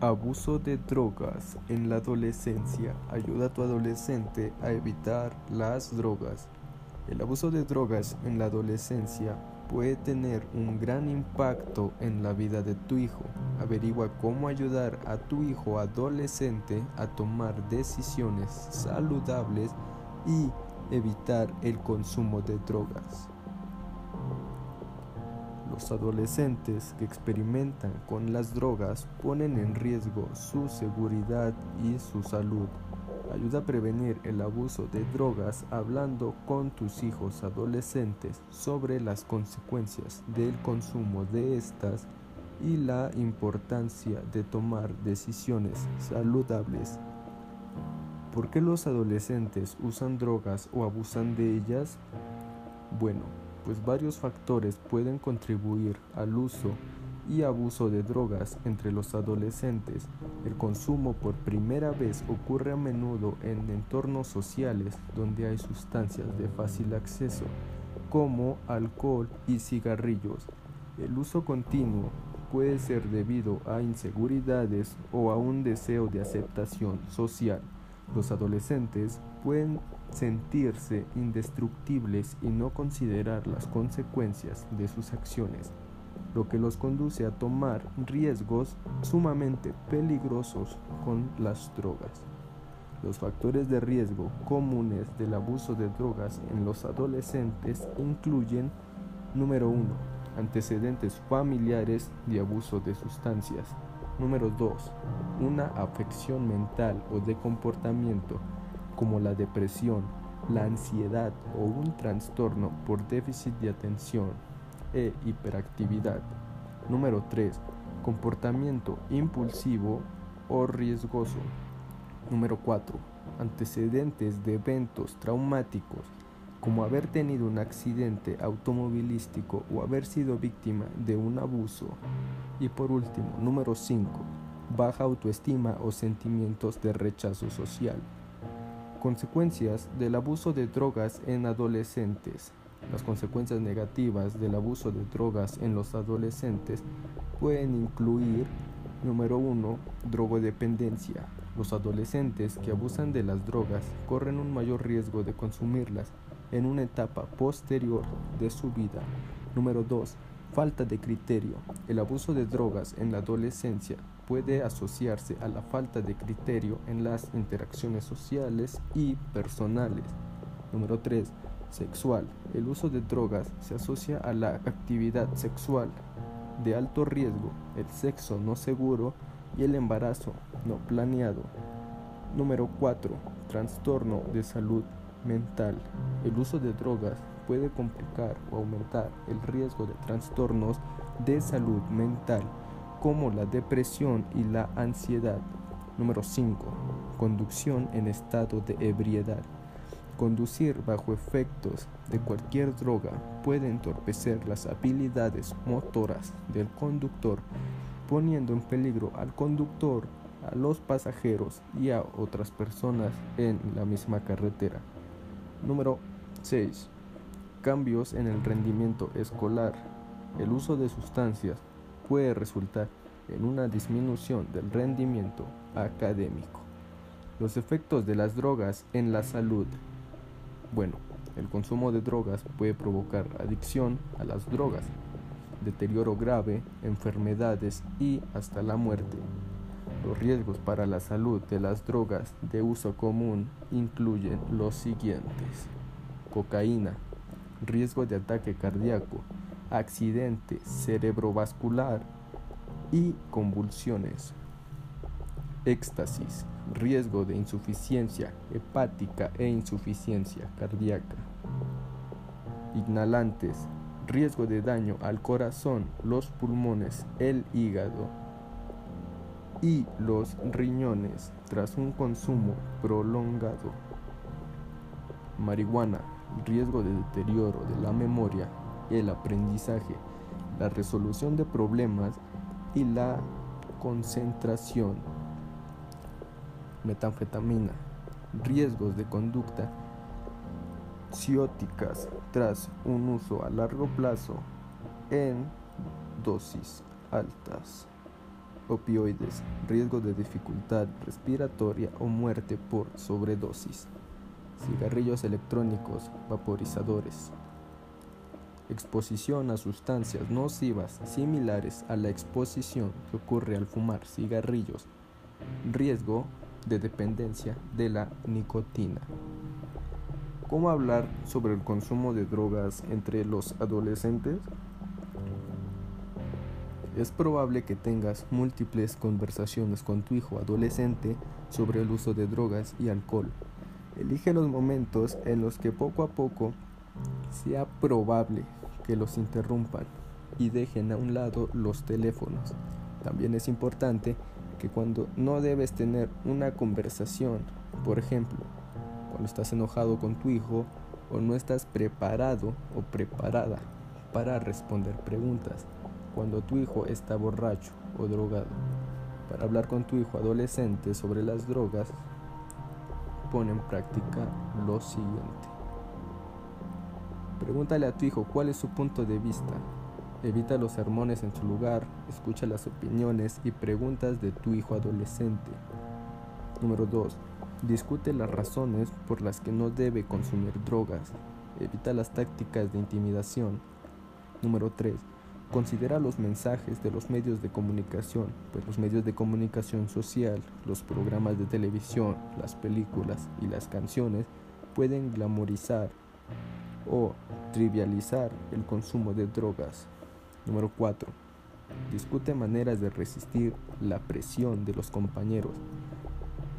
Abuso de drogas en la adolescencia. Ayuda a tu adolescente a evitar las drogas. El abuso de drogas en la adolescencia puede tener un gran impacto en la vida de tu hijo. Averigua cómo ayudar a tu hijo adolescente a tomar decisiones saludables y evitar el consumo de drogas. Los adolescentes que experimentan con las drogas ponen en riesgo su seguridad y su salud. Ayuda a prevenir el abuso de drogas hablando con tus hijos adolescentes sobre las consecuencias del consumo de estas y la importancia de tomar decisiones saludables. ¿Por qué los adolescentes usan drogas o abusan de ellas? Bueno, pues varios factores pueden contribuir al uso y abuso de drogas entre los adolescentes. El consumo por primera vez ocurre a menudo en entornos sociales donde hay sustancias de fácil acceso, como alcohol y cigarrillos. El uso continuo puede ser debido a inseguridades o a un deseo de aceptación social. Los adolescentes pueden sentirse indestructibles y no considerar las consecuencias de sus acciones, lo que los conduce a tomar riesgos sumamente peligrosos con las drogas. Los factores de riesgo comunes del abuso de drogas en los adolescentes incluyen, número 1, antecedentes familiares de abuso de sustancias. Número 2. Una afección mental o de comportamiento como la depresión, la ansiedad o un trastorno por déficit de atención e hiperactividad. Número 3. Comportamiento impulsivo o riesgoso. Número 4. Antecedentes de eventos traumáticos como haber tenido un accidente automovilístico o haber sido víctima de un abuso. Y por último, número 5. Baja autoestima o sentimientos de rechazo social. Consecuencias del abuso de drogas en adolescentes. Las consecuencias negativas del abuso de drogas en los adolescentes pueden incluir, número 1, drogodependencia. Los adolescentes que abusan de las drogas corren un mayor riesgo de consumirlas en una etapa posterior de su vida. Número 2. Falta de criterio. El abuso de drogas en la adolescencia puede asociarse a la falta de criterio en las interacciones sociales y personales. Número 3. Sexual. El uso de drogas se asocia a la actividad sexual de alto riesgo, el sexo no seguro y el embarazo no planeado. Número 4. Trastorno de salud mental. El uso de drogas puede complicar o aumentar el riesgo de trastornos de salud mental como la depresión y la ansiedad. Número 5. Conducción en estado de ebriedad. Conducir bajo efectos de cualquier droga puede entorpecer las habilidades motoras del conductor, poniendo en peligro al conductor, a los pasajeros y a otras personas en la misma carretera. Número 6. Cambios en el rendimiento escolar. El uso de sustancias puede resultar en una disminución del rendimiento académico. Los efectos de las drogas en la salud. Bueno, el consumo de drogas puede provocar adicción a las drogas, deterioro grave, enfermedades y hasta la muerte. Los riesgos para la salud de las drogas de uso común incluyen los siguientes. Cocaína, riesgo de ataque cardíaco, accidente cerebrovascular y convulsiones. Éxtasis, riesgo de insuficiencia hepática e insuficiencia cardíaca. Inhalantes, riesgo de daño al corazón, los pulmones, el hígado y los riñones tras un consumo prolongado. Marihuana, riesgo de deterioro de la memoria, el aprendizaje, la resolución de problemas y la concentración. Metanfetamina, riesgos de conducta cióticas tras un uso a largo plazo en dosis altas. Opioides, riesgo de dificultad respiratoria o muerte por sobredosis, cigarrillos electrónicos, vaporizadores, exposición a sustancias nocivas similares a la exposición que ocurre al fumar cigarrillos, riesgo de dependencia de la nicotina. ¿Cómo hablar sobre el consumo de drogas entre los adolescentes? Es probable que tengas múltiples conversaciones con tu hijo adolescente sobre el uso de drogas y alcohol. Elige los momentos en los que poco a poco sea probable que los interrumpan y dejen a un lado los teléfonos. También es importante que cuando no debes tener una conversación, por ejemplo, cuando estás enojado con tu hijo o no estás preparado o preparada para responder preguntas, cuando tu hijo está borracho o drogado. Para hablar con tu hijo adolescente sobre las drogas, pon en práctica lo siguiente. Pregúntale a tu hijo cuál es su punto de vista. Evita los sermones en su lugar, escucha las opiniones y preguntas de tu hijo adolescente. Número 2. Discute las razones por las que no debe consumir drogas. Evita las tácticas de intimidación. Número 3. Considera los mensajes de los medios de comunicación, pues los medios de comunicación social, los programas de televisión, las películas y las canciones pueden glamorizar o trivializar el consumo de drogas. Número 4. Discute maneras de resistir la presión de los compañeros.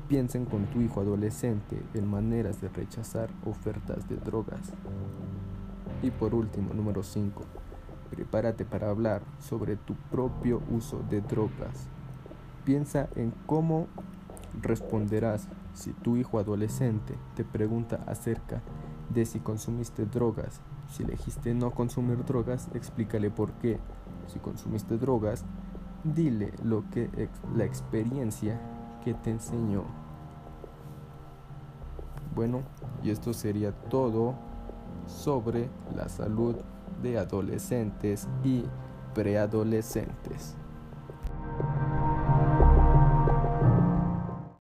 Piensen con tu hijo adolescente en maneras de rechazar ofertas de drogas. Y por último, número 5 Prepárate para hablar sobre tu propio uso de drogas. Piensa en cómo responderás si tu hijo adolescente te pregunta acerca de si consumiste drogas. Si elegiste no consumir drogas, explícale por qué. Si consumiste drogas, dile lo que la experiencia que te enseñó. Bueno, y esto sería todo sobre la salud de adolescentes y preadolescentes.